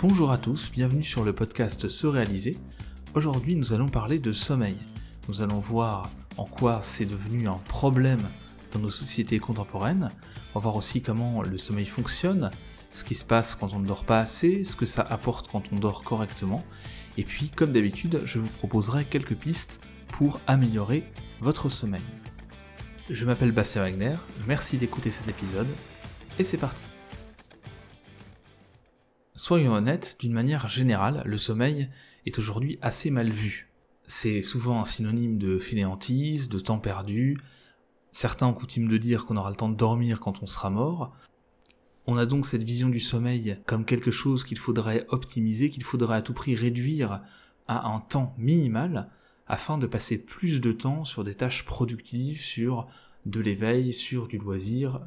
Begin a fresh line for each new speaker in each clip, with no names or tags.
Bonjour à tous, bienvenue sur le podcast Se réaliser. Aujourd'hui nous allons parler de sommeil. Nous allons voir en quoi c'est devenu un problème dans nos sociétés contemporaines. On va voir aussi comment le sommeil fonctionne, ce qui se passe quand on ne dort pas assez, ce que ça apporte quand on dort correctement. Et puis comme d'habitude, je vous proposerai quelques pistes pour améliorer votre sommeil. Je m'appelle Bastien Wagner, merci d'écouter cet épisode, et c'est parti. Soyons honnêtes, d'une manière générale, le sommeil est aujourd'hui assez mal vu. C'est souvent un synonyme de fainéantise, de temps perdu. Certains ont coutume de dire qu'on aura le temps de dormir quand on sera mort. On a donc cette vision du sommeil comme quelque chose qu'il faudrait optimiser, qu'il faudrait à tout prix réduire à un temps minimal afin de passer plus de temps sur des tâches productives, sur de l'éveil, sur du loisir,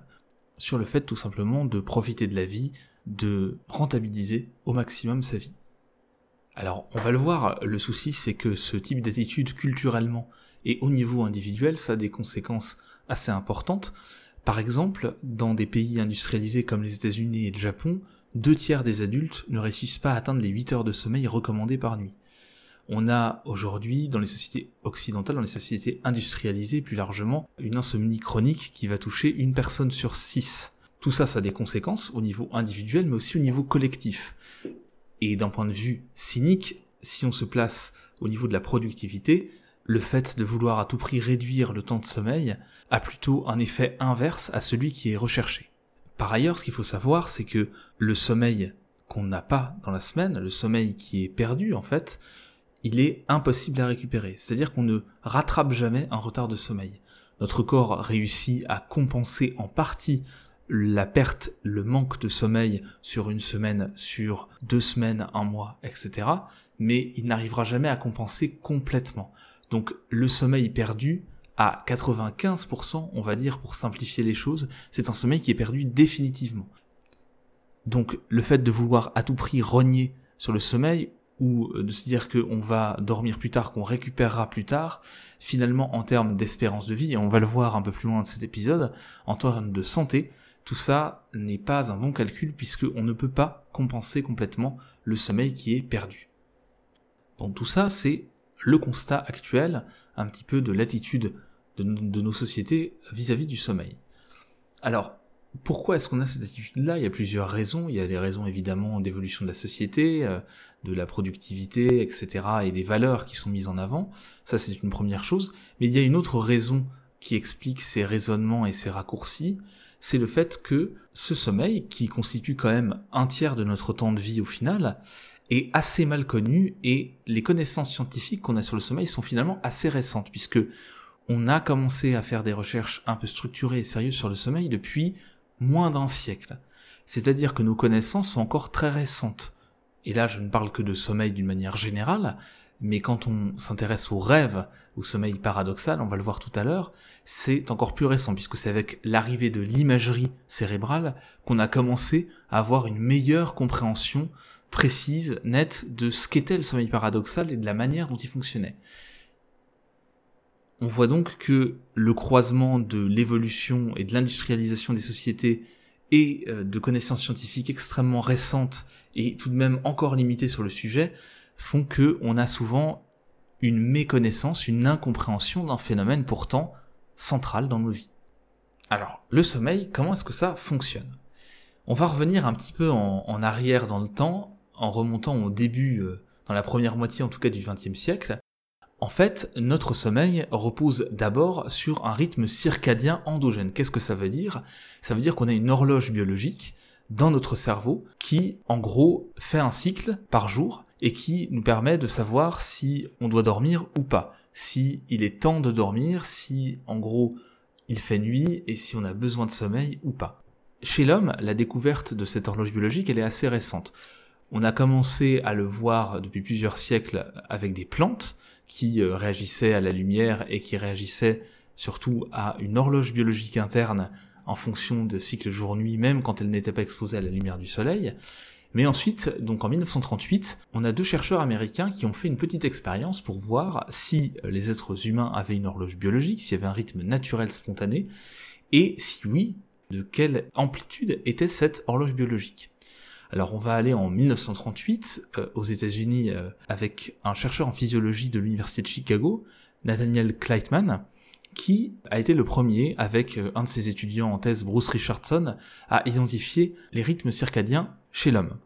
sur le fait tout simplement de profiter de la vie, de rentabiliser au maximum sa vie. Alors, on va le voir, le souci c'est que ce type d'attitude culturellement et au niveau individuel, ça a des conséquences assez importantes. Par exemple, dans des pays industrialisés comme les États-Unis et le Japon, deux tiers des adultes ne réussissent pas à atteindre les 8 heures de sommeil recommandées par nuit. On a aujourd'hui, dans les sociétés occidentales, dans les sociétés industrialisées plus largement, une insomnie chronique qui va toucher une personne sur six. Tout ça, ça a des conséquences au niveau individuel, mais aussi au niveau collectif. Et d'un point de vue cynique, si on se place au niveau de la productivité, le fait de vouloir à tout prix réduire le temps de sommeil a plutôt un effet inverse à celui qui est recherché. Par ailleurs, ce qu'il faut savoir, c'est que le sommeil qu'on n'a pas dans la semaine, le sommeil qui est perdu en fait, il est impossible à récupérer. C'est-à-dire qu'on ne rattrape jamais un retard de sommeil. Notre corps réussit à compenser en partie la perte, le manque de sommeil sur une semaine, sur deux semaines, un mois, etc. Mais il n'arrivera jamais à compenser complètement. Donc le sommeil perdu, à 95%, on va dire pour simplifier les choses, c'est un sommeil qui est perdu définitivement. Donc le fait de vouloir à tout prix rogner sur le sommeil ou de se dire qu'on va dormir plus tard, qu'on récupérera plus tard, finalement en termes d'espérance de vie, et on va le voir un peu plus loin de cet épisode, en termes de santé, tout ça n'est pas un bon calcul puisqu'on ne peut pas compenser complètement le sommeil qui est perdu. Bon, tout ça, c'est le constat actuel, un petit peu de l'attitude de, nos sociétés vis-à-vis du sommeil. Alors, pourquoi est-ce qu'on a cette attitude-là? Il y a plusieurs raisons. Il y a des raisons évidemment d'évolution de la société, euh, de la productivité, etc., et des valeurs qui sont mises en avant. Ça, c'est une première chose. Mais il y a une autre raison qui explique ces raisonnements et ces raccourcis, c'est le fait que ce sommeil, qui constitue quand même un tiers de notre temps de vie au final, est assez mal connu et les connaissances scientifiques qu'on a sur le sommeil sont finalement assez récentes puisque on a commencé à faire des recherches un peu structurées et sérieuses sur le sommeil depuis moins d'un siècle. C'est-à-dire que nos connaissances sont encore très récentes. Et là, je ne parle que de sommeil d'une manière générale, mais quand on s'intéresse au rêve, au sommeil paradoxal, on va le voir tout à l'heure, c'est encore plus récent, puisque c'est avec l'arrivée de l'imagerie cérébrale qu'on a commencé à avoir une meilleure compréhension précise, nette, de ce qu'était le sommeil paradoxal et de la manière dont il fonctionnait. On voit donc que le croisement de l'évolution et de l'industrialisation des sociétés et euh, de connaissances scientifiques extrêmement récentes et tout de même encore limitées sur le sujet font que on a souvent une méconnaissance, une incompréhension d'un phénomène pourtant central dans nos vies. Alors, le sommeil, comment est-ce que ça fonctionne? On va revenir un petit peu en, arrière dans le temps, en remontant au début, euh, dans la première moitié en tout cas du XXe siècle. En fait, notre sommeil repose d'abord sur un rythme circadien endogène. Qu'est-ce que ça veut dire? Ça veut dire qu'on a une horloge biologique dans notre cerveau qui, en gros, fait un cycle par jour et qui nous permet de savoir si on doit dormir ou pas, si il est temps de dormir, si en gros il fait nuit et si on a besoin de sommeil ou pas. Chez l'homme, la découverte de cette horloge biologique, elle est assez récente. On a commencé à le voir depuis plusieurs siècles avec des plantes qui euh, réagissaient à la lumière et qui réagissaient surtout à une horloge biologique interne en fonction de cycle jour-nuit, même quand elle n'était pas exposée à la lumière du soleil. Mais ensuite, donc en 1938, on a deux chercheurs américains qui ont fait une petite expérience pour voir si les êtres humains avaient une horloge biologique, s'il y avait un rythme naturel spontané, et si oui, de quelle amplitude était cette horloge biologique. Alors on va aller en 1938 euh, aux États-Unis euh, avec un chercheur en physiologie de l'université de Chicago, Nathaniel Kleitman, qui a été le premier, avec euh, un de ses étudiants en thèse, Bruce Richardson, à identifier les rythmes circadiens chez l'homme.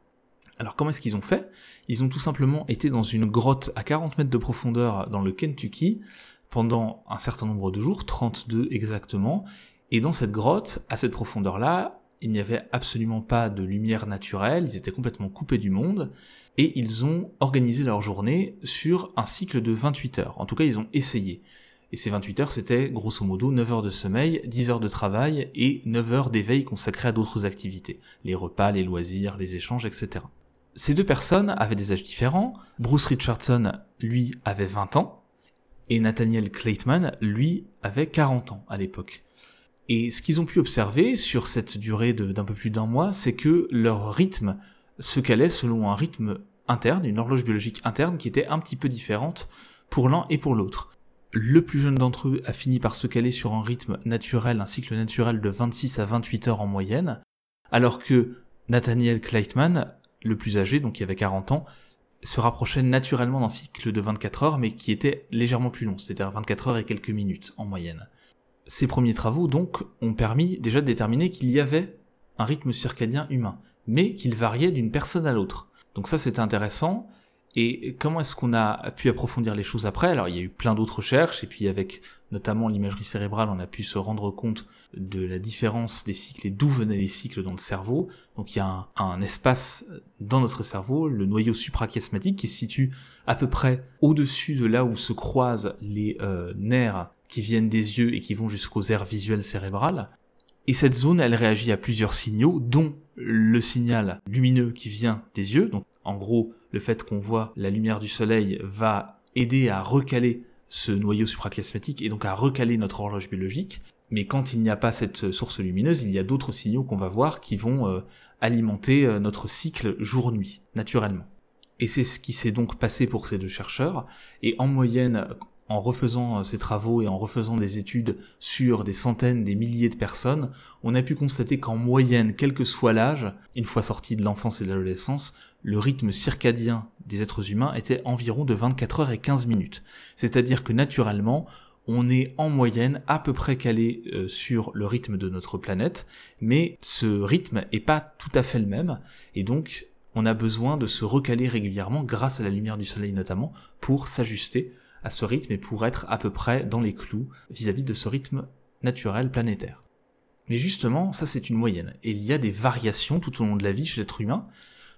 Alors comment est-ce qu'ils ont fait? Ils ont tout simplement été dans une grotte à 40 mètres de profondeur dans le Kentucky pendant un certain nombre de jours, 32 exactement, et dans cette grotte, à cette profondeur-là, il n'y avait absolument pas de lumière naturelle, ils étaient complètement coupés du monde, et ils ont organisé leur journée sur un cycle de 28 heures. En tout cas, ils ont essayé. Et ces 28 heures, c'était grosso modo 9 heures de sommeil, 10 heures de travail et 9 heures d'éveil consacrées à d'autres activités. Les repas, les loisirs, les échanges, etc. Ces deux personnes avaient des âges différents. Bruce Richardson, lui, avait 20 ans. Et Nathaniel Claytman, lui, avait 40 ans à l'époque. Et ce qu'ils ont pu observer sur cette durée d'un peu plus d'un mois, c'est que leur rythme se calait selon un rythme interne, une horloge biologique interne qui était un petit peu différente pour l'un et pour l'autre. Le plus jeune d'entre eux a fini par se caler sur un rythme naturel, un cycle naturel de 26 à 28 heures en moyenne, alors que Nathaniel Kleitman, le plus âgé, donc qui avait 40 ans, se rapprochait naturellement d'un cycle de 24 heures, mais qui était légèrement plus long, c'est-à-dire 24 heures et quelques minutes en moyenne. Ces premiers travaux, donc, ont permis déjà de déterminer qu'il y avait un rythme circadien humain, mais qu'il variait d'une personne à l'autre. Donc ça, c'est intéressant, et comment est-ce qu'on a pu approfondir les choses après? Alors il y a eu plein d'autres recherches, et puis avec notamment l'imagerie cérébrale, on a pu se rendre compte de la différence des cycles et d'où venaient les cycles dans le cerveau. Donc il y a un, espace dans notre cerveau, le noyau suprachiasmatique, qui se situe à peu près au-dessus de là où se croisent les euh, nerfs qui viennent des yeux et qui vont jusqu'aux aires visuelles cérébrales. Et cette zone, elle réagit à plusieurs signaux, dont le signal lumineux qui vient des yeux. Donc, en gros, le fait qu'on voit la lumière du soleil va aider à recaler ce noyau suprachiasmatique et donc à recaler notre horloge biologique. Mais quand il n'y a pas cette source lumineuse, il y a d'autres signaux qu'on va voir qui vont euh, alimenter euh, notre cycle jour-nuit, naturellement. Et c'est ce qui s'est donc passé pour ces deux chercheurs. Et en moyenne, en refaisant euh, ces travaux et en refaisant des études sur des centaines, des milliers de personnes, on a pu constater qu'en moyenne, quel que soit l'âge, une fois sorti de l'enfance et de l'adolescence, le rythme circadien des êtres humains était environ de 24 heures et 15 minutes. C'est-à-dire que naturellement, on est en moyenne à peu près calé euh, sur le rythme de notre planète, mais ce rythme est pas tout à fait le même, et donc on a besoin de se recaler régulièrement grâce à la lumière du soleil notamment pour s'ajuster à ce rythme et pour être à peu près dans les clous vis-à-vis de ce rythme naturel planétaire. Mais justement, ça c'est une moyenne. Et il y a des variations tout au long de la vie chez l'être humain.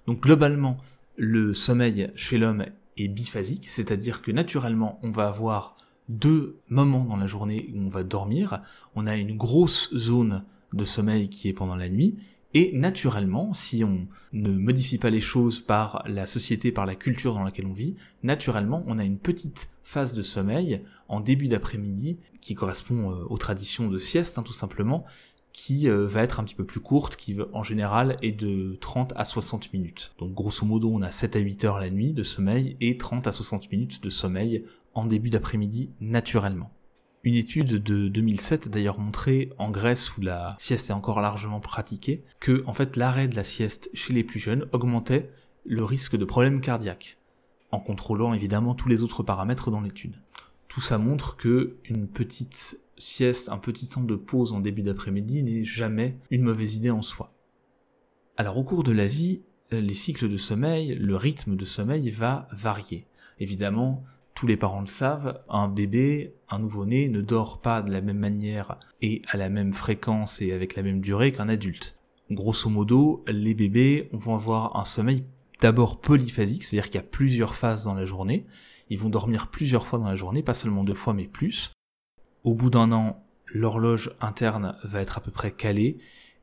Donc globalement, le sommeil chez l'homme est biphasique, c'est-à-dire que naturellement, on va avoir deux moments dans la journée où on va dormir. On a une grosse zone de sommeil qui est pendant la nuit, et naturellement, si on ne modifie pas les choses par la société, par la culture dans laquelle on vit, naturellement, on a une petite phase de sommeil en début d'après-midi qui correspond euh, aux traditions de sieste, hein, tout simplement, qui euh, va être un petit peu plus courte, qui en général est de 30 à 60 minutes. Donc grosso modo, on a 7 à 8 heures la nuit de sommeil et 30 à 60 minutes de sommeil en début d'après-midi naturellement. Une étude de 2007 a d'ailleurs montré, en Grèce où la sieste est encore largement pratiquée, que en fait l'arrêt de la sieste chez les plus jeunes augmentait le risque de problèmes cardiaques, en contrôlant évidemment tous les autres paramètres dans l'étude. Tout ça montre que une petite sieste, un petit temps de pause en début d'après-midi n'est jamais une mauvaise idée en soi. Alors au cours de la vie, les cycles de sommeil, le rythme de sommeil va varier. Évidemment, tous les parents le savent, un bébé, un nouveau-né ne dort pas de la même manière et à la même fréquence et avec la même durée qu'un adulte. Grosso modo, les bébés vont avoir un sommeil d'abord polyphasique, c'est-à-dire qu'il y a plusieurs phases dans la journée. Ils vont dormir plusieurs fois dans la journée, pas seulement deux fois mais plus. Au bout d'un an, l'horloge interne va être à peu près calée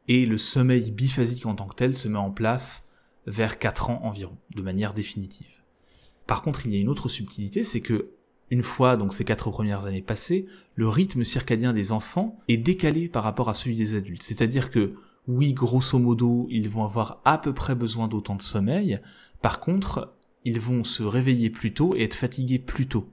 et le sommeil biphasique en tant que tel se met en place vers 4 ans environ, de manière définitive. Par contre, il y a une autre subtilité, c'est que une fois donc ces quatre premières années passées, le rythme circadien des enfants est décalé par rapport à celui des adultes. C'est-à-dire que oui, grosso modo, ils vont avoir à peu près besoin d'autant de sommeil. Par contre, ils vont se réveiller plus tôt et être fatigués plus tôt.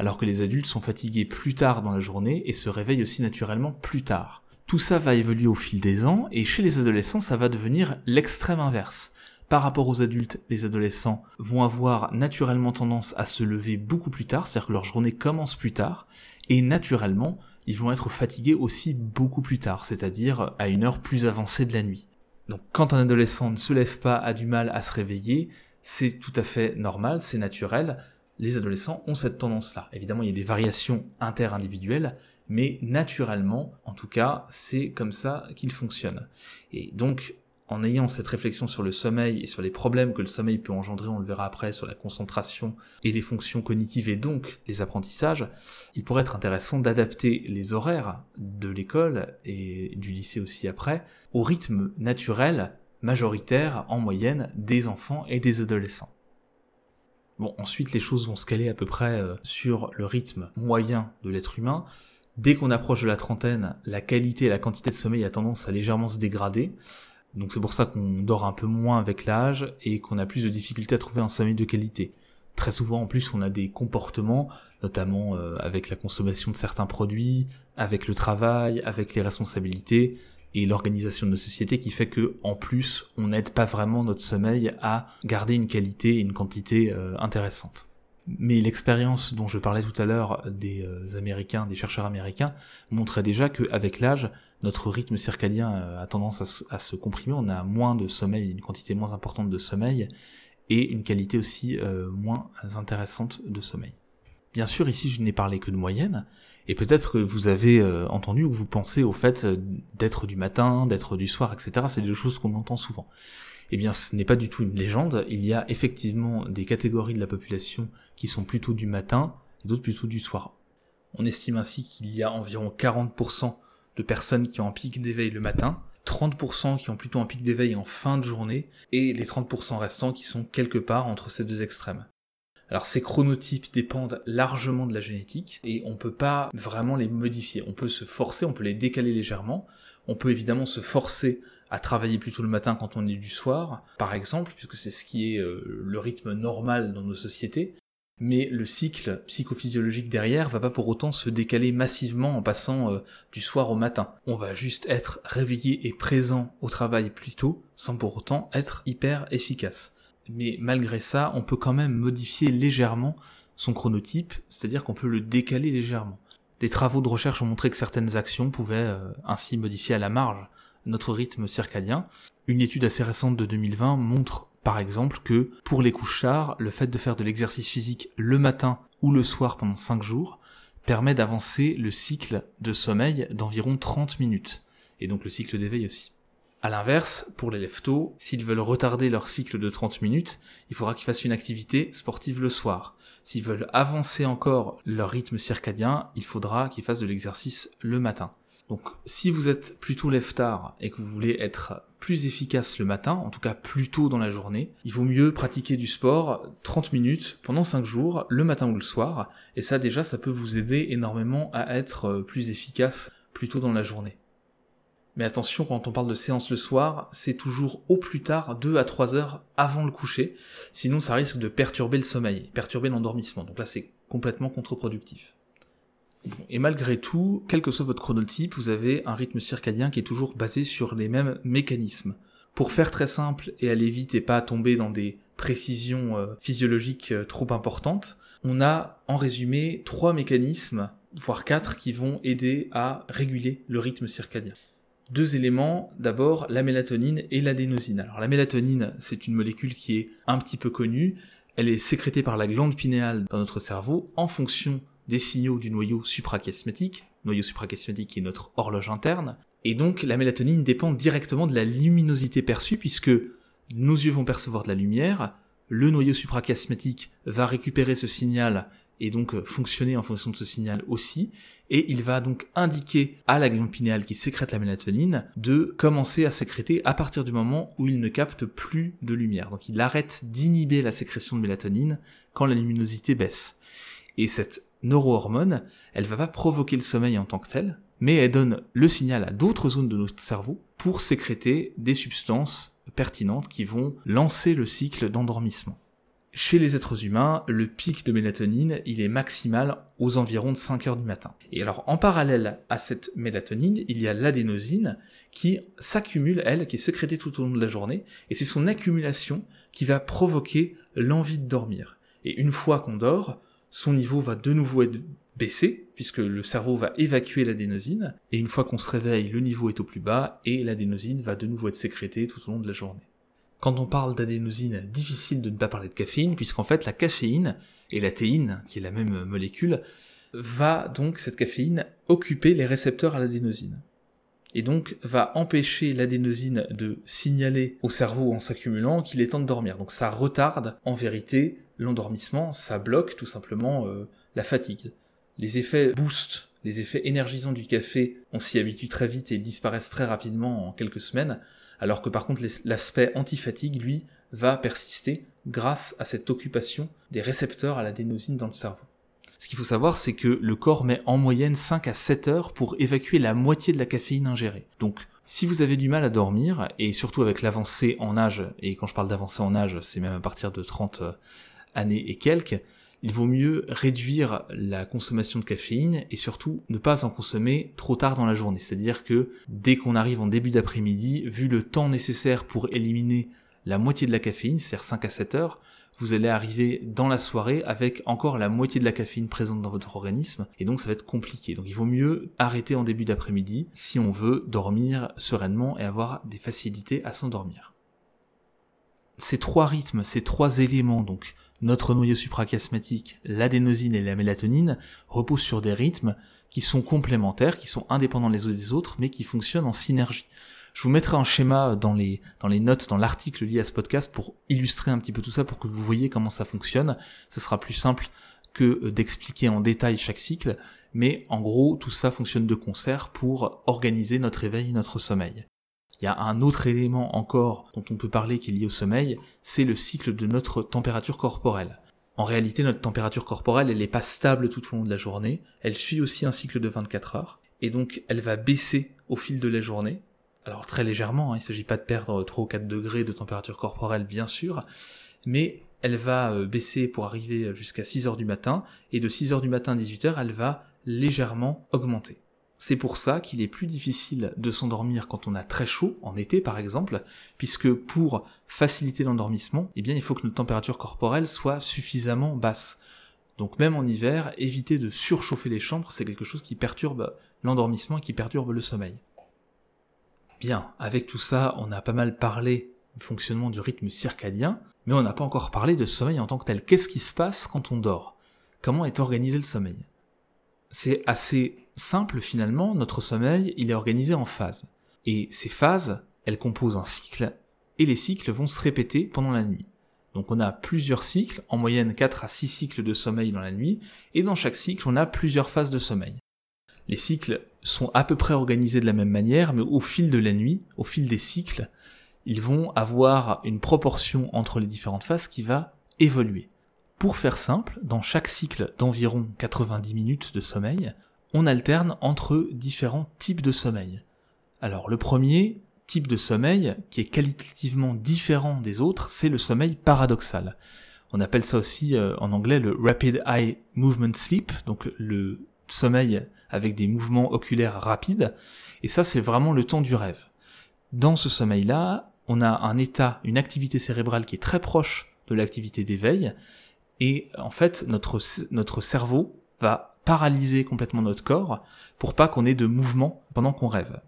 Alors que les adultes sont fatigués plus tard dans la journée et se réveillent aussi naturellement plus tard. Tout ça va évoluer au fil des ans et chez les adolescents, ça va devenir l'extrême inverse. par rapport aux adultes, les adolescents vont avoir naturellement tendance à se lever beaucoup plus tard, c'est-à-dire que leur journée commence plus tard, et naturellement, ils vont être fatigués aussi beaucoup plus tard, c'est-à-dire à une heure plus avancée de la nuit. Donc quand un adolescent ne se lève pas, a du mal à se réveiller, c'est tout à fait normal, c'est naturel, les adolescents ont cette tendance-là. Évidemment, il y a des variations inter-individuelles, mais naturellement, en tout cas, c'est comme ça qu'il fonctionne. Et donc, en ayant cette réflexion sur le sommeil et sur les problèmes que le sommeil peut engendrer, on le verra après, sur la concentration et les fonctions cognitives et donc les apprentissages, il pourrait être intéressant d'adapter les horaires de l'école et du lycée aussi après au rythme naturel majoritaire en moyenne des enfants et des adolescents. Bon, ensuite les choses vont se caler à peu près euh, sur le rythme moyen de l'être humain. Dès qu'on approche de la trentaine, la qualité et la quantité de sommeil a tendance à légèrement se dégrader. Donc c'est pour ça qu'on dort un peu moins avec l'âge et qu'on a plus de difficultés à trouver un sommeil de qualité. Très souvent en plus on a des comportements, notamment euh, avec la consommation de certains produits, avec le travail, avec les responsabilités et l'organisation de nos sociétés qui fait que en plus on n'aide pas vraiment notre sommeil à garder une qualité et une quantité euh, intéressante. Mais l'expérience dont je parlais tout à l'heure des euh, Américains, des chercheurs américains, montrait déjà qu'avec l'âge, notre rythme circadien euh, a tendance à se, comprimer, on a moins de sommeil, une quantité moins importante de sommeil, et une qualité aussi euh, moins intéressante de sommeil. Bien sûr, ici je n'ai parlé que de moyenne, et peut-être que vous avez entendu ou vous pensez au fait d'être du matin, d'être du soir, etc. C'est des choses qu'on entend souvent. Eh bien, ce n'est pas du tout une légende. Il y a effectivement des catégories de la population qui sont plutôt du matin et d'autres plutôt du soir. On estime ainsi qu'il y a environ 40% de personnes qui ont un pic d'éveil le matin, 30% qui ont plutôt un pic d'éveil en fin de journée, et les 30% restants qui sont quelque part entre ces deux extrêmes. Alors ces chronotypes dépendent largement de la génétique et on peut pas vraiment les modifier. On peut se forcer, on peut les décaler légèrement. On peut évidemment se forcer à travailler plutôt le matin quand on est du soir, par exemple, puisque c'est ce qui est euh, le rythme normal dans nos sociétés, mais le cycle psychophysiologique derrière va pas pour autant se décaler massivement en passant euh, du soir au matin. On va juste être réveillé et présent au travail plus tôt, sans pour autant être hyper efficace. Mais malgré ça, on peut quand même modifier légèrement son chronotype, c'est-à-dire qu'on peut le décaler légèrement. Des travaux de recherche ont montré que certaines actions pouvaient euh, ainsi modifier à la marge notre rythme circadien. Une étude assez récente de 2020 montre par exemple que pour les couchards, le fait de faire de l'exercice physique le matin ou le soir pendant 5 jours permet d'avancer le cycle de sommeil d'environ 30 minutes, et donc le cycle d'éveil aussi. A l'inverse, pour les leftos, s'ils veulent retarder leur cycle de 30 minutes, il faudra qu'ils fassent une activité sportive le soir. S'ils veulent avancer encore leur rythme circadien, il faudra qu'ils fassent de l'exercice le matin. Donc si vous êtes plutôt lève-tard et que vous voulez être plus efficace le matin, en tout cas plus tôt dans la journée, il vaut mieux pratiquer du sport 30 minutes pendant 5 jours, le matin ou le soir, et ça déjà ça peut vous aider énormément à être plus efficace plus tôt dans la journée. Mais attention, quand on parle de séance le soir, c'est toujours au plus tard 2 à 3 heures avant le coucher, sinon ça risque de perturber le sommeil, perturber l'endormissement, donc là c'est complètement contre-productif. Et malgré tout, quel que soit votre chronotype, vous avez un rythme circadien qui est toujours basé sur les mêmes mécanismes. Pour faire très simple et aller vite et pas tomber dans des précisions euh, physiologiques euh, trop importantes, on a en résumé trois mécanismes, voire quatre, qui vont aider à réguler le rythme circadien. Deux éléments, d'abord la mélatonine et l'adénosine. Alors la mélatonine, c'est une molécule qui est un petit peu connue, elle est sécrétée par la glande pinéale dans notre cerveau en fonction des signaux du noyau suprachiasmatique, noyau suprachiasmatique qui est notre horloge interne, et donc la mélatonine dépend directement de la luminosité perçue puisque nos yeux vont percevoir de la lumière, le noyau suprachiasmatique va récupérer ce signal et donc fonctionner en fonction de ce signal aussi, et il va donc indiquer à la glande pinéale qui sécrète la mélatonine de commencer à sécréter à partir du moment où il ne capte plus de lumière. Donc il arrête d'inhiber la sécrétion de mélatonine quand la luminosité baisse. Et cette neurohormone, elle va pas provoquer le sommeil en tant que tel, mais elle donne le signal à d'autres zones de notre cerveau pour sécréter des substances pertinentes qui vont lancer le cycle d'endormissement. Chez les êtres humains, le pic de mélatonine, il est maximal aux environs de 5 heures du matin. Et alors, en parallèle à cette mélatonine, il y a l'adénosine qui s'accumule, elle, qui est sécrétée tout au long de la journée, et c'est son accumulation qui va provoquer l'envie de dormir. Et une fois qu'on dort, son niveau va de nouveau être baissé, puisque le cerveau va évacuer l'adénosine, et une fois qu'on se réveille, le niveau est au plus bas, et l'adénosine va de nouveau être sécrétée tout au long de la journée. Quand on parle d'adénosine, difficile de ne pas parler de caféine, puisqu'en fait la caféine et la théine, qui est la même molécule, va donc cette caféine occuper les récepteurs à l'adénosine. Et donc va empêcher l'adénosine de signaler au cerveau en s'accumulant qu'il est temps de dormir. Donc ça retarde en vérité l'endormissement, ça bloque tout simplement euh, la fatigue. Les effets boost, les effets énergisants du café, on s'y habitue très vite et disparaissent très rapidement en quelques semaines, alors que par contre l'aspect antifatigue, lui, va persister grâce à cette occupation des récepteurs à l'adénosine dans le cerveau. Ce qu'il faut savoir, c'est que le corps met en moyenne 5 à 7 heures pour évacuer la moitié de la caféine ingérée. Donc, si vous avez du mal à dormir, et surtout avec l'avancée en âge, et quand je parle d'avancée en âge, c'est même à partir de 30 euh, années et quelques, il vaut mieux réduire la consommation de caféine et surtout ne pas en consommer trop tard dans la journée. C'est-à-dire que dès qu'on arrive en début d'après-midi, vu le temps nécessaire pour éliminer la moitié de la caféine, c'est-à-dire 5 à 7 heures, vous allez arriver dans la soirée avec encore la moitié de la caféine présente dans votre organisme, et donc ça va être compliqué. Donc il vaut mieux arrêter en début d'après-midi si on veut dormir sereinement et avoir des facilités à s'endormir. Ces trois rythmes, ces trois éléments, donc notre noyau suprachiasmatique, l'adénosine et la mélatonine, reposent sur des rythmes qui sont complémentaires, qui sont indépendants les uns des autres, mais qui fonctionnent en synergie. Je vous mettrai un schéma dans les, dans les notes, dans l'article lié à ce podcast pour illustrer un petit peu tout ça, pour que vous voyez comment ça fonctionne. Ce sera plus simple que euh, d'expliquer en détail chaque cycle, mais en gros, tout ça fonctionne de concert pour organiser notre éveil et notre sommeil. Il y a un autre élément encore dont on peut parler qui est lié au sommeil, c'est le cycle de notre température corporelle. En réalité, notre température corporelle, elle n'est pas stable tout au long de la journée, elle suit aussi un cycle de 24 heures, et donc elle va baisser au fil de la journée. Alors très légèrement, hein, il ne s'agit pas de perdre 3 ou 4 degrés de température corporelle, bien sûr, mais elle va euh, baisser pour arriver jusqu'à 6 heures du matin, et de 6 heures du matin à 18 heures, elle va légèrement augmenter. C'est pour ça qu'il est plus difficile de s'endormir quand on a très chaud, en été par exemple, puisque pour faciliter l'endormissement, eh bien il faut que notre température corporelle soit suffisamment basse. Donc même en hiver, éviter de surchauffer les chambres, c'est quelque chose qui perturbe l'endormissement et qui perturbe le sommeil. Bien, avec tout ça, on a pas mal parlé du fonctionnement du rythme circadien, mais on n'a pas encore parlé de sommeil en tant que tel. Qu'est-ce qui se passe quand on dort? Comment est organisé le sommeil? C'est assez simple finalement, notre sommeil, il est organisé en phases. Et ces phases, elles composent un cycle, et les cycles vont se répéter pendant la nuit. Donc on a plusieurs cycles, en moyenne 4 à 6 cycles de sommeil dans la nuit, et dans chaque cycle on a plusieurs phases de sommeil. Les cycles sont à peu près organisés de la même manière, mais au fil de la nuit, au fil des cycles, ils vont avoir une proportion entre les différentes phases qui va évoluer. Pour faire simple, dans chaque cycle d'environ 90 minutes de sommeil, on alterne entre différents types de sommeil. Alors le premier type de sommeil, qui est qualitativement différent des autres, c'est le sommeil paradoxal. On appelle ça aussi euh, en anglais le Rapid Eye Movement Sleep, donc le sommeil avec des mouvements oculaires rapides, et ça c'est vraiment le temps du rêve. Dans ce sommeil-là, on a un état, une activité cérébrale qui est très proche de l'activité d'éveil, et en fait notre, notre cerveau va paralyser complètement notre corps pour pas qu'on ait de mouvement pendant qu'on rêve.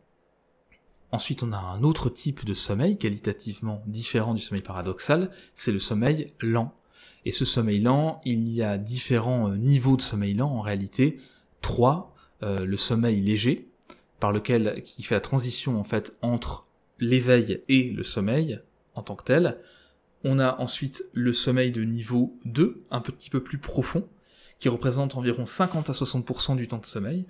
Ensuite, on a un autre type de sommeil qualitativement différent du sommeil paradoxal, c'est le sommeil lent. Et ce sommeil lent, il y a différents euh, niveaux de sommeil lent en réalité. Trois, euh, le sommeil léger, par lequel qui fait la transition en fait entre l'éveil et le sommeil en tant que tel. On a ensuite le sommeil de niveau 2, un petit peu plus profond, qui représente environ 50 à 60% du temps de sommeil.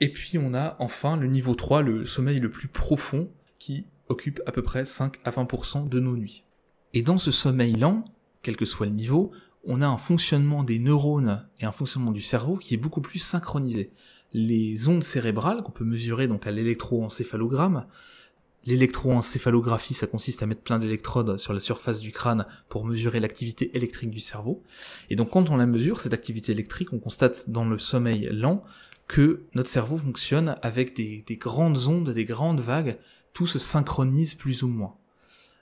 Et puis on a enfin le niveau 3, le sommeil le plus profond, qui occupe à peu près 5 à 20% de nos nuits. Et dans ce sommeil lent, quel que soit le niveau, on a un fonctionnement des neurones et un fonctionnement du cerveau qui est beaucoup plus synchronisé. Les ondes cérébrales qu'on peut mesurer donc à l'électroencéphalogramme L'électroencéphalographie, ça consiste à mettre plein d'électrodes sur la surface du crâne pour mesurer l'activité électrique du cerveau. Et donc quand on la mesure, cette activité électrique, on constate dans le sommeil lent que notre cerveau fonctionne avec des, des grandes ondes, des grandes vagues, tout se synchronise plus ou moins.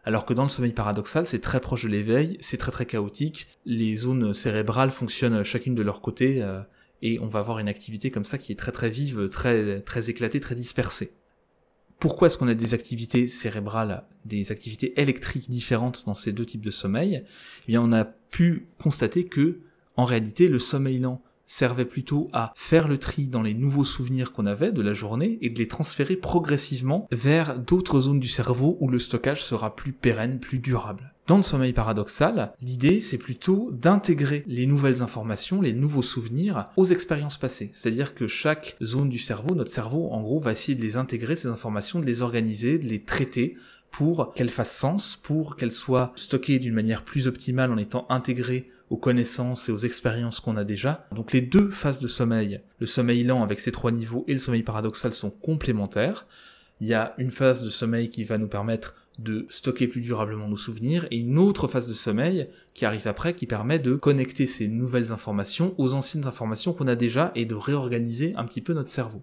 Alors que dans le sommeil paradoxal, c'est très proche de l'éveil, c'est très très chaotique, les zones cérébrales fonctionnent chacune de leur côté, euh, et on va avoir une activité comme ça qui est très très vive, très très éclatée, très dispersée. Pourquoi est-ce qu'on a des activités cérébrales, des activités électriques différentes dans ces deux types de sommeil? Eh bien, on a pu constater que, en réalité, le sommeil lent servait plutôt à faire le tri dans les nouveaux souvenirs qu'on avait de la journée et de les transférer progressivement vers d'autres zones du cerveau où le stockage sera plus pérenne, plus durable. Dans le sommeil paradoxal, l'idée c'est plutôt d'intégrer les nouvelles informations, les nouveaux souvenirs aux expériences passées. C'est-à-dire que chaque zone du cerveau, notre cerveau en gros va essayer de les intégrer, ces informations, de les organiser, de les traiter pour qu'elles fassent sens, pour qu'elles soient stockées d'une manière plus optimale en étant intégrées aux connaissances et aux expériences qu'on a déjà. Donc les deux phases de sommeil, le sommeil lent avec ses trois niveaux et le sommeil paradoxal sont complémentaires. Il y a une phase de sommeil qui va nous permettre de stocker plus durablement nos souvenirs et une autre phase de sommeil qui arrive après qui permet de connecter ces nouvelles informations aux anciennes informations qu'on a déjà et de réorganiser un petit peu notre cerveau.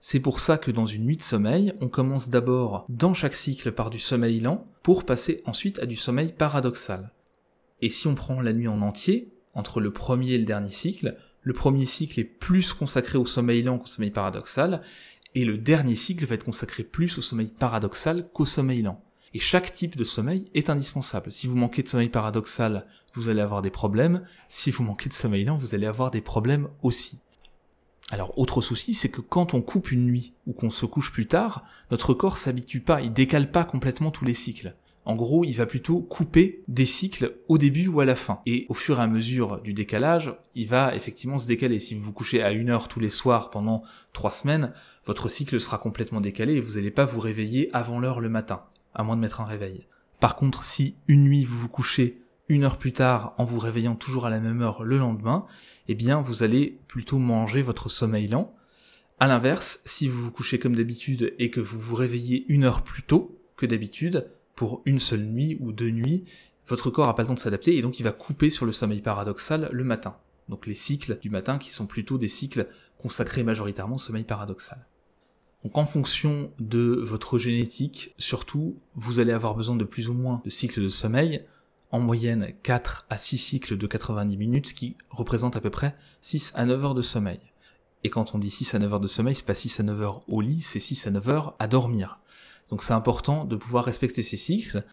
C'est pour ça que dans une nuit de sommeil, on commence d'abord dans chaque cycle par du sommeil lent pour passer ensuite à du sommeil paradoxal. Et si on prend la nuit en entier, entre le premier et le dernier cycle, le premier cycle est plus consacré au sommeil lent qu'au sommeil paradoxal, et le dernier cycle va être consacré plus au sommeil paradoxal qu'au sommeil lent. Et chaque type de sommeil est indispensable. Si vous manquez de sommeil paradoxal, vous allez avoir des problèmes. Si vous manquez de sommeil lent, vous allez avoir des problèmes aussi. Alors, autre souci, c'est que quand on coupe une nuit ou qu'on se couche plus tard, notre corps s'habitue pas, il décale pas complètement tous les cycles. En gros, il va plutôt couper des cycles au début ou à la fin. Et au fur et à mesure du décalage, il va effectivement se décaler. Si vous vous couchez à une heure tous les soirs pendant trois semaines, votre cycle sera complètement décalé et vous n'allez pas vous réveiller avant l'heure le matin, à moins de mettre un réveil. Par contre, si une nuit vous vous couchez une heure plus tard en vous réveillant toujours à la même heure le lendemain, eh bien vous allez plutôt manger votre sommeil lent. À l'inverse, si vous vous couchez comme d'habitude et que vous vous réveillez une heure plus tôt que d'habitude, pour une seule nuit ou deux nuits, votre corps n'a pas le temps de s'adapter et donc il va couper sur le sommeil paradoxal le matin. Donc les cycles du matin qui sont plutôt des cycles consacrés majoritairement au sommeil paradoxal. Donc en fonction de votre génétique, surtout, vous allez avoir besoin de plus ou moins de cycles de sommeil, en moyenne 4 à 6 cycles de 90 minutes, ce qui représente à peu près 6 à 9 heures de sommeil. Et quand on dit 6 à 9 heures de sommeil, c'est pas 6 à 9 heures au lit, c'est 6 à 9 heures à dormir. Donc c'est important de pouvoir respecter ces cycles.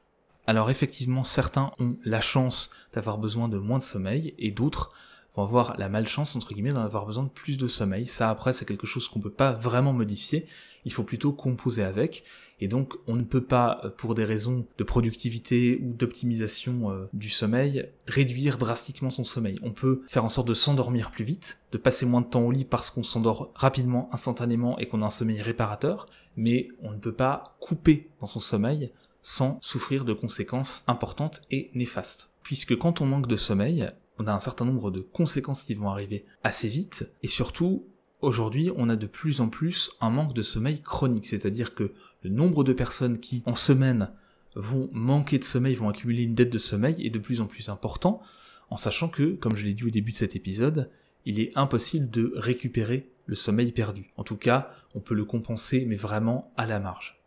Alors effectivement, certains ont la chance d'avoir besoin de moins de sommeil et d'autres vont avoir la malchance entre guillemets d'en avoir besoin de plus de sommeil. Ça après c'est quelque chose qu'on peut pas vraiment modifier, il faut plutôt composer avec et donc on ne peut pas euh, pour des raisons de productivité ou d'optimisation euh, du sommeil réduire drastiquement son sommeil. On peut faire en sorte de s'endormir plus vite, de passer moins de temps au lit parce qu'on s'endort rapidement, instantanément et qu'on a un sommeil réparateur, mais on ne peut pas couper dans son sommeil sans souffrir de conséquences importantes et néfastes. Puisque quand on manque de sommeil, on a un certain nombre de conséquences qui vont arriver assez vite, et surtout, aujourd'hui, on a de plus en plus un manque de sommeil chronique, c'est-à-dire que le nombre de personnes qui, en semaine, vont manquer de sommeil, vont accumuler une dette de sommeil est de plus en plus important, en sachant que, comme je l'ai dit au début de cet épisode, il est impossible de récupérer le sommeil perdu. En tout cas, on peut le compenser, mais vraiment à la marge.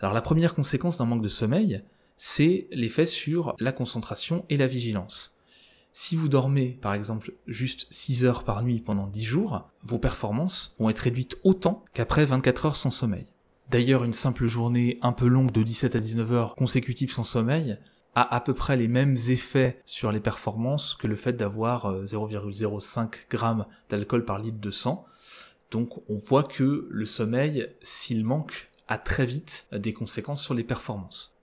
Alors la première conséquence d'un manque de sommeil, c'est l'effet sur la concentration et la vigilance. Si vous dormez, par exemple, juste 6 heures par nuit pendant 10 jours, vos performances vont être réduites autant qu'après 24 heures sans sommeil. D'ailleurs, une simple journée un peu longue de 17 à 19 heures consécutives sans sommeil a à peu près les mêmes effets sur les performances que le fait d'avoir 0,05 g d'alcool par litre de sang. Donc on voit que le sommeil, s'il manque, a très vite des conséquences sur les performances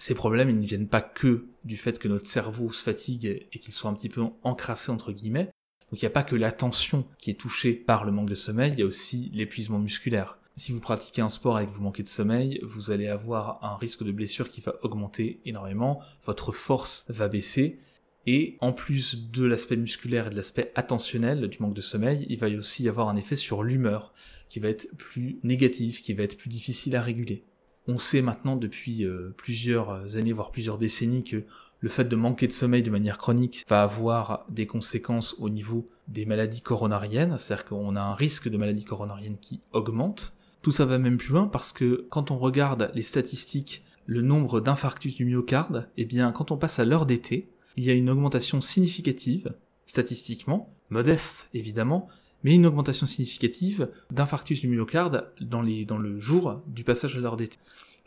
ces problèmes, ils ne viennent pas que du fait que notre cerveau se fatigue et qu'il soit un petit peu encrassé entre guillemets. Donc il n'y a pas que l'attention qui est touchée par le manque de sommeil, il y a aussi l'épuisement musculaire. Si vous pratiquez un sport et que vous manquez de sommeil, vous allez avoir un risque de blessure qui va augmenter énormément, votre force va baisser, et en plus de l'aspect musculaire et de l'aspect attentionnel du manque de sommeil, il va aussi y avoir un effet sur l'humeur, qui va être plus négatif, qui va être plus difficile à réguler. On sait maintenant depuis euh, plusieurs années, voire plusieurs décennies, que le fait de manquer de sommeil de manière chronique va avoir des conséquences au niveau des maladies coronariennes, c'est-à-dire qu'on a un risque de maladie coronarienne qui augmente. Tout ça va même plus loin parce que quand on regarde les statistiques, le nombre d'infarctus du myocarde, eh bien quand on passe à l'heure d'été, il y a une augmentation significative, statistiquement, modeste évidemment, mais une augmentation significative d'infarctus du myocarde dans, les, dans le jour du passage à l'heure d'été.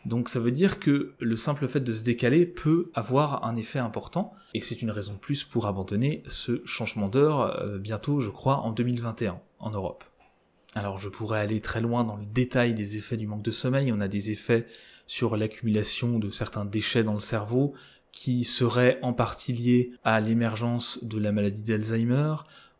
Donc ça veut dire que le simple fait de se décaler peut avoir un effet important, et c'est une raison de plus pour abandonner ce changement d'heure euh, bientôt, je crois, en 2021, en Europe. Alors je pourrais aller très loin dans le détail des effets du manque de sommeil, on a des effets sur l'accumulation de certains déchets dans le cerveau, qui seraient en partie liés à l'émergence de la maladie d'Alzheimer,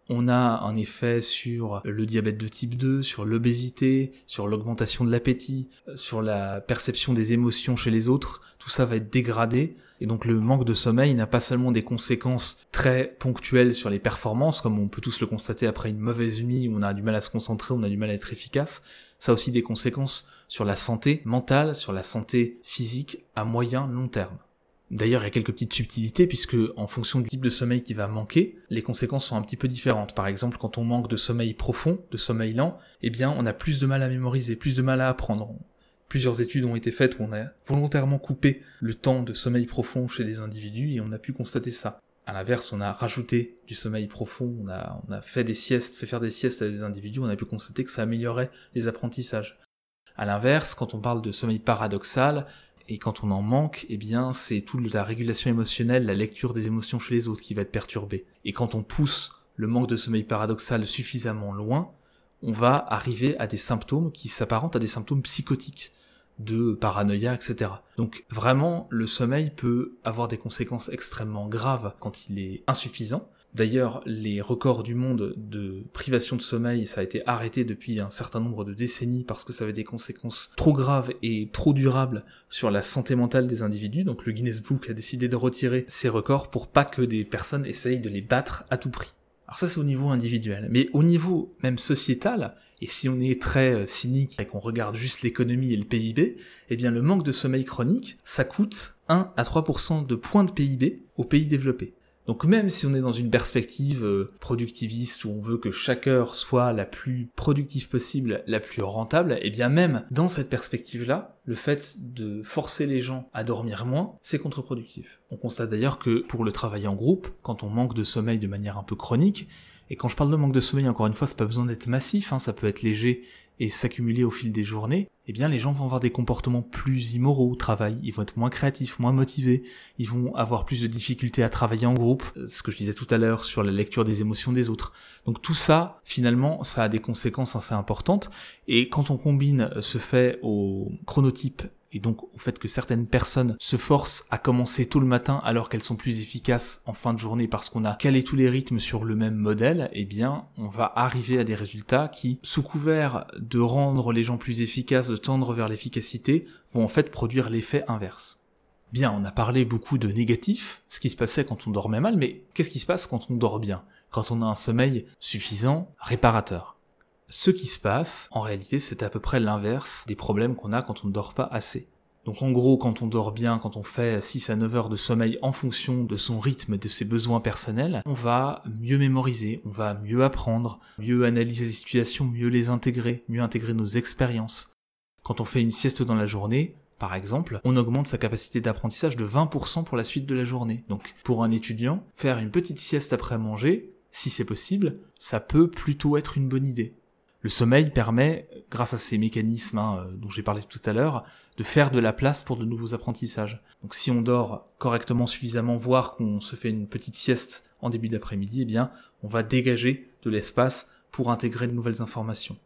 on a un effet sur le diabète de type 2, sur l'obésité, sur l'augmentation de l'appétit, sur la perception des émotions chez les autres. Tout ça va être dégradé. Et donc le manque de sommeil n'a pas seulement des conséquences très ponctuelles sur les performances, comme on peut tous le constater après une mauvaise nuit où on a du mal à se concentrer, on a du mal à être efficace. Ça a aussi des conséquences sur la santé mentale, sur la santé physique à moyen long terme. D'ailleurs, il y a quelques petites subtilités puisque en fonction du type de sommeil qui va manquer, les conséquences sont un petit peu différentes. Par exemple, quand on manque de sommeil profond, de sommeil lent, eh bien, on a plus de mal à mémoriser, plus de mal à apprendre. Plusieurs études ont été faites où on a volontairement coupé le temps de sommeil profond chez les individus et on a pu constater ça. À l'inverse, on a rajouté du sommeil profond, on a, on a fait des siestes, fait faire des siestes à des individus, on a pu constater que ça améliorait les apprentissages. À l'inverse, quand on parle de sommeil paradoxal, et quand on en manque, eh bien, c'est toute la régulation émotionnelle, la lecture des émotions chez les autres qui va être perturbée. Et quand on pousse le manque de sommeil paradoxal suffisamment loin, on va arriver à des symptômes qui s'apparentent à des symptômes psychotiques, de paranoïa, etc. Donc vraiment, le sommeil peut avoir des conséquences extrêmement graves quand il est insuffisant, D'ailleurs, les records du monde de privation de sommeil, ça a été arrêté depuis un certain nombre de décennies parce que ça avait des conséquences trop graves et trop durables sur la santé mentale des individus. Donc le Guinness Book a décidé de retirer ces records pour pas que des personnes essayent de les battre à tout prix. Alors ça c'est au niveau individuel, mais au niveau même sociétal, et si on est très euh, cynique et qu'on regarde juste l'économie et le PIB, eh bien le manque de sommeil chronique, ça coûte 1 à 3% de points de PIB aux pays développés. Donc même si on est dans une perspective euh, productiviste où on veut que chaque heure soit la plus productive possible, la plus rentable, et eh bien même dans cette perspective-là, le fait de forcer les gens à dormir moins, c'est contre-productif. On constate d'ailleurs que pour le travail en groupe, quand on manque de sommeil de manière un peu chronique, et quand je parle de manque de sommeil, encore une fois, c'est pas besoin d'être massif, hein, ça peut être léger et s'accumuler au fil des journées, eh bien les gens vont avoir des comportements plus immoraux au travail, ils vont être moins créatifs, moins motivés, ils vont avoir plus de difficultés à travailler en groupe, ce que je disais tout à l'heure sur la lecture des émotions des autres. Donc tout ça, finalement, ça a des conséquences assez importantes, et quand on combine ce fait au chronotype et donc au fait que certaines personnes se forcent à commencer tôt le matin alors qu'elles sont plus efficaces en fin de journée parce qu'on a calé tous les rythmes sur le même modèle, eh bien on va arriver à des résultats qui, sous couvert de rendre les gens plus efficaces, de tendre vers l'efficacité, vont en fait produire l'effet inverse. Bien, on a parlé beaucoup de négatifs, ce qui se passait quand on dormait mal, mais qu'est-ce qui se passe quand on dort bien? Quand on a un sommeil suffisant, réparateur ce qui se passe, en réalité, c'est à peu près l'inverse des problèmes qu'on a quand on ne dort pas assez. Donc en gros, quand on dort bien, quand on fait 6 à 9 heures de sommeil en fonction de son rythme et de ses besoins personnels, on va mieux mémoriser, on va mieux apprendre, mieux analyser les situations, mieux les intégrer, mieux intégrer nos expériences. Quand on fait une sieste dans la journée, par exemple, on augmente sa capacité d'apprentissage de 20% pour la suite de la journée. Donc pour un étudiant, faire une petite sieste après manger, si c'est possible, ça peut plutôt être une bonne idée. Le sommeil permet, grâce à ces mécanismes hein, euh, dont j'ai parlé tout à l'heure, de faire de la place pour de nouveaux apprentissages. Donc si on dort correctement suffisamment, voire qu'on se fait une petite sieste en début d'après-midi, eh bien, on va dégager de l'espace pour intégrer de nouvelles informations.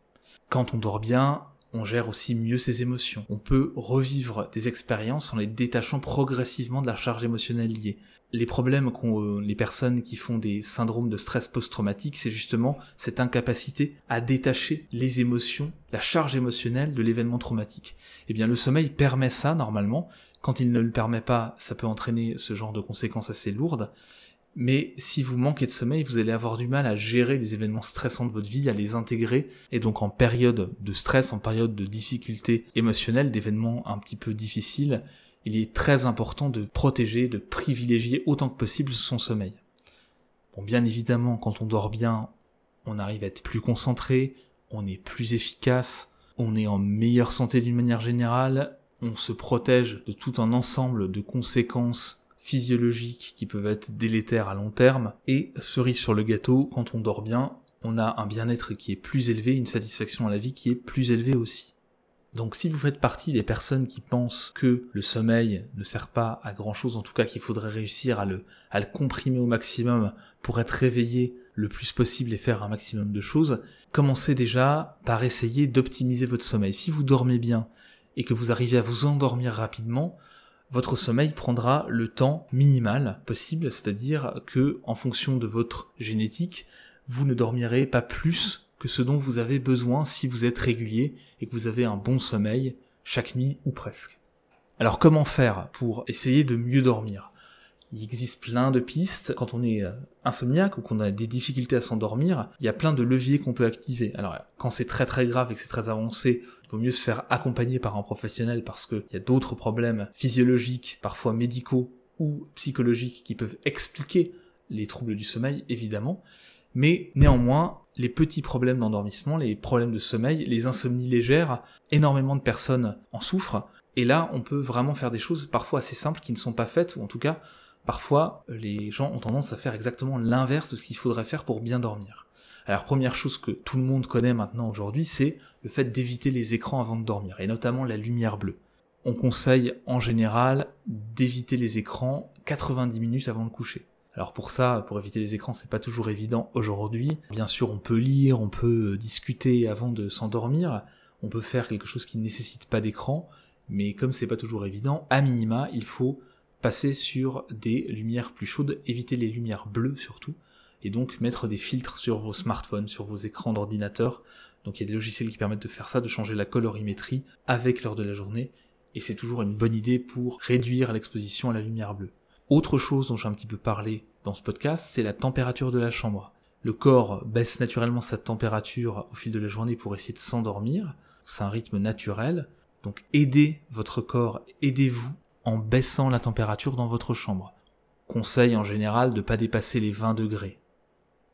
Quand on dort bien, on gère aussi mieux ses émotions. On peut revivre des expériences en les détachant progressivement de la charge émotionnelle liée. Les problèmes qu'ont euh, les personnes qui font des syndromes de stress post-traumatique, c'est justement cette incapacité à détacher les émotions, la charge émotionnelle de l'événement traumatique. Eh bien, le sommeil permet ça normalement. Quand il ne le permet pas, ça peut entraîner ce genre de conséquences assez lourdes. Mais si vous manquez de sommeil, vous allez avoir du mal à gérer les événements stressants de votre vie, à les intégrer. Et donc en période de stress, en période de difficulté émotionnelle, d'événements un petit peu difficiles, il est très important de protéger, de privilégier autant que possible son sommeil. Bon, bien évidemment, quand on dort bien, on arrive à être plus concentré, on est plus efficace, on est en meilleure santé d'une manière générale, on se protège de tout un ensemble de conséquences physiologiques qui peuvent être délétères à long terme, et cerise sur le gâteau, quand on dort bien, on a un bien-être qui est plus élevé, une satisfaction à la vie qui est plus élevée aussi. Donc si vous faites partie des personnes qui pensent que le sommeil ne sert pas à grand chose, en tout cas qu'il faudrait réussir à le, à le comprimer au maximum pour être réveillé le plus possible et faire un maximum de choses, commencez déjà par essayer d'optimiser votre sommeil. Si vous dormez bien et que vous arrivez à vous endormir rapidement, votre sommeil prendra le temps minimal possible, c'est-à-dire que en fonction de votre génétique, vous ne dormirez pas plus que ce dont vous avez besoin si vous êtes régulier et que vous avez un bon sommeil chaque nuit ou presque. Alors comment faire pour essayer de mieux dormir? Il existe plein de pistes. Quand on est euh, insomniaque ou qu'on a des difficultés à s'endormir, il y a plein de leviers qu'on peut activer. Alors, quand c'est très très grave et que c'est très avancé, il vaut mieux se faire accompagner par un professionnel parce qu'il y a d'autres problèmes physiologiques, parfois médicaux ou psychologiques qui peuvent expliquer les troubles du sommeil, évidemment. Mais néanmoins, les petits problèmes d'endormissement, les problèmes de sommeil, les insomnies légères, énormément de personnes en souffrent. Et là, on peut vraiment faire des choses parfois assez simples qui ne sont pas faites, ou en tout cas Parfois, les gens ont tendance à faire exactement l'inverse de ce qu'il faudrait faire pour bien dormir. Alors première chose que tout le monde connaît maintenant aujourd'hui, c'est le fait d'éviter les écrans avant de dormir, et notamment la lumière bleue. On conseille en général d'éviter les écrans 90 minutes avant de coucher. Alors pour ça, pour éviter les écrans, c'est pas toujours évident aujourd'hui. Bien sûr, on peut lire, on peut discuter avant de s'endormir, on peut faire quelque chose qui ne nécessite pas d'écran, mais comme c'est pas toujours évident, à minima, il faut passer sur des lumières plus chaudes, éviter les lumières bleues surtout, et donc mettre des filtres sur vos smartphones, sur vos écrans d'ordinateur. Donc il y a des logiciels qui permettent de faire ça, de changer la colorimétrie avec l'heure de la journée, et c'est toujours une bonne idée pour réduire l'exposition à la lumière bleue. Autre chose dont j'ai un petit peu parlé dans ce podcast, c'est la température de la chambre. Le corps baisse naturellement sa température au fil de la journée pour essayer de s'endormir. C'est un rythme naturel. Donc aidez votre corps, aidez-vous en baissant la température dans votre chambre. Conseil en général de ne pas dépasser les 20 degrés.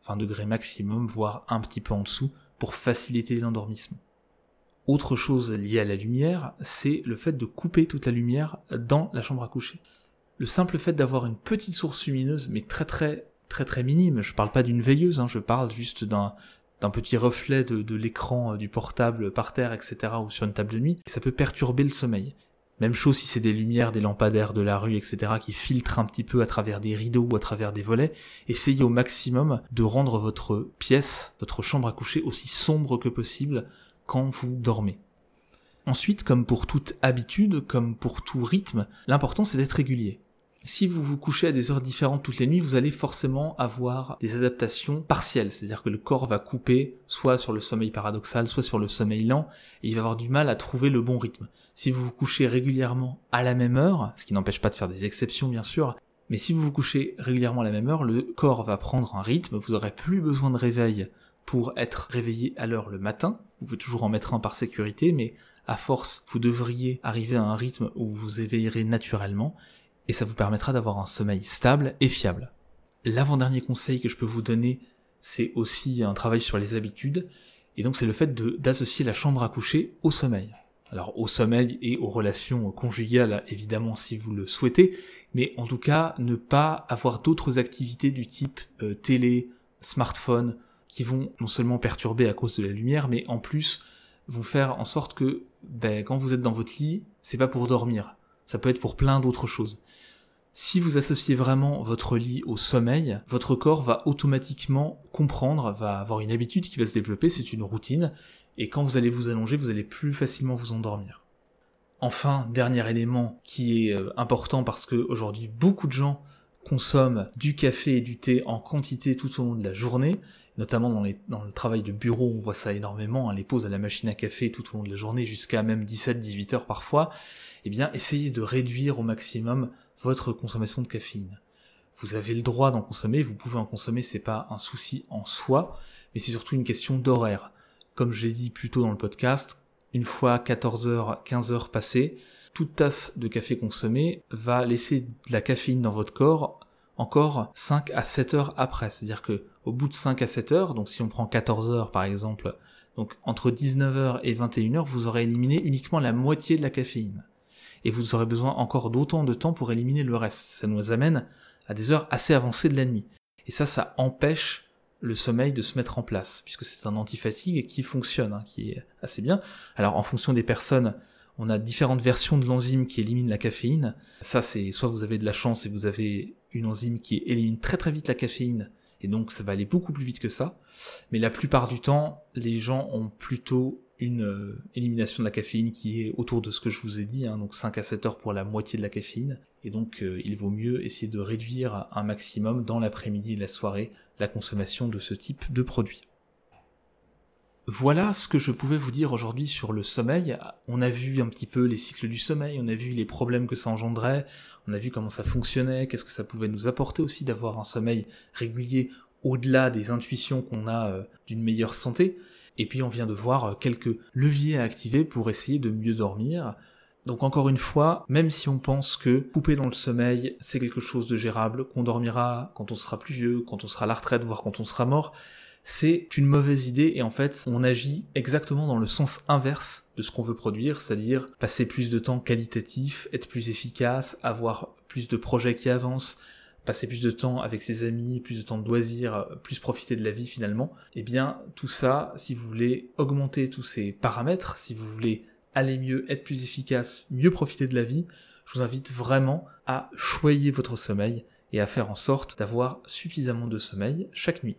20 degrés maximum, voire un petit peu en dessous, pour faciliter l'endormissement. Autre chose liée à la lumière, c'est le fait de couper toute la lumière dans la chambre à coucher. Le simple fait d'avoir une petite source lumineuse, mais très très très très minime, je parle pas d'une veilleuse, hein, je parle juste d'un petit reflet de, de l'écran euh, du portable par terre, etc., ou sur une table de nuit, ça peut perturber le sommeil. Même chose si c'est des lumières, des lampadaires de la rue, etc., qui filtrent un petit peu à travers des rideaux ou à travers des volets. Essayez au maximum de rendre votre pièce, votre chambre à coucher aussi sombre que possible quand vous dormez. Ensuite, comme pour toute habitude, comme pour tout rythme, l'important c'est d'être régulier si vous vous couchez à des heures différentes toutes les nuits, vous allez forcément avoir des adaptations partielles, c'est-à-dire que le corps va couper soit sur le sommeil paradoxal, soit sur le sommeil lent, et il va avoir du mal à trouver le bon rythme. Si vous vous couchez régulièrement à la même heure, ce qui n'empêche pas de faire des exceptions bien sûr, mais si vous vous couchez régulièrement à la même heure, le corps va prendre un rythme, vous aurez plus besoin de réveil pour être réveillé à l'heure le matin, vous pouvez toujours en mettre un par sécurité, mais à force, vous devriez arriver à un rythme où vous vous éveillerez naturellement, et ça vous permettra d'avoir un sommeil stable et fiable. L'avant-dernier conseil que je peux vous donner, c'est aussi un travail sur les habitudes, et donc c'est le fait d'associer la chambre à coucher au sommeil. Alors au sommeil et aux relations conjugales, évidemment, si vous le souhaitez, mais en tout cas, ne pas avoir d'autres activités du type euh, télé, smartphone, qui vont non seulement perturber à cause de la lumière, mais en plus vont faire en sorte que ben, quand vous êtes dans votre lit, c'est pas pour dormir. Ça peut être pour plein d'autres choses. Si vous associez vraiment votre lit au sommeil, votre corps va automatiquement comprendre, va avoir une habitude qui va se développer, c'est une routine, et quand vous allez vous allonger, vous allez plus facilement vous endormir. Enfin, dernier élément qui est euh, important parce que aujourd'hui beaucoup de gens consomment du café et du thé en quantité tout au long de la journée, notamment dans, le travail de bureau, on voit ça énormément, hein, les pauses à la machine à café tout au long de la journée, jusqu'à même 17-18 heures parfois, eh bien essayez de réduire au maximum votre consommation de caféine. vous avez le droit d'en consommer, vous pouvez en consommer, c'est pas un souci en soi, mais c'est surtout une question d'horaire. Comme je l'ai dit plus tôt dans le podcast, une fois 14h, 15h passées, toute tasse de café consommée va laisser de la caféine dans votre corps encore 5 à 7 heures après. C'est-à-dire que au bout de 5 à 7 heures, donc si on prend 14 heures par exemple, donc entre 19h et 21h, vous aurez éliminé uniquement la moitié de la caféine. Et vous aurez besoin encore d'autant de temps pour éliminer le reste. Ça nous amène à des heures assez avancées de la nuit. Et ça, ça empêche le sommeil de se mettre en place, puisque c'est un antifatigue qui fonctionne, hein, qui est assez bien. Alors en fonction des personnes, on a différentes versions de l'enzyme qui élimine la caféine. Ça, c'est soit vous avez de la chance et vous avez une enzyme qui élimine très très vite la caféine, et donc ça va aller beaucoup plus vite que ça. Mais la plupart du temps, les gens ont plutôt une euh, élimination de la caféine qui est autour de ce que je vous ai dit, hein, donc 5 à 7 heures pour la moitié de la caféine. Et donc euh, il vaut mieux essayer de réduire un maximum dans l'après-midi et la soirée la consommation de ce type de produit. Voilà ce que je pouvais vous dire aujourd'hui sur le sommeil. On a vu un petit peu les cycles du sommeil, on a vu les problèmes que ça engendrait, on a vu comment ça fonctionnait, qu'est-ce que ça pouvait nous apporter aussi d'avoir un sommeil régulier au-delà des intuitions qu'on a euh, d'une meilleure santé. Et puis on vient de voir euh, quelques leviers à activer pour essayer de mieux dormir. Donc encore une fois, même si on pense que couper dans le sommeil, c'est quelque chose de gérable, qu'on dormira quand on sera plus vieux, quand on sera à la retraite, voire quand on sera mort, c'est une mauvaise idée et en fait on agit exactement dans le sens inverse de ce qu'on veut produire, c'est-à-dire passer plus de temps qualitatif, être plus efficace, avoir plus de projets qui avancent, passer plus de temps avec ses amis, plus de temps de loisirs, plus profiter de la vie finalement, eh bien tout ça, si vous voulez augmenter tous ces paramètres, si vous voulez aller mieux, être plus efficace, mieux profiter de la vie, je vous invite vraiment à choyer votre sommeil et à faire en sorte d'avoir suffisamment de sommeil chaque nuit.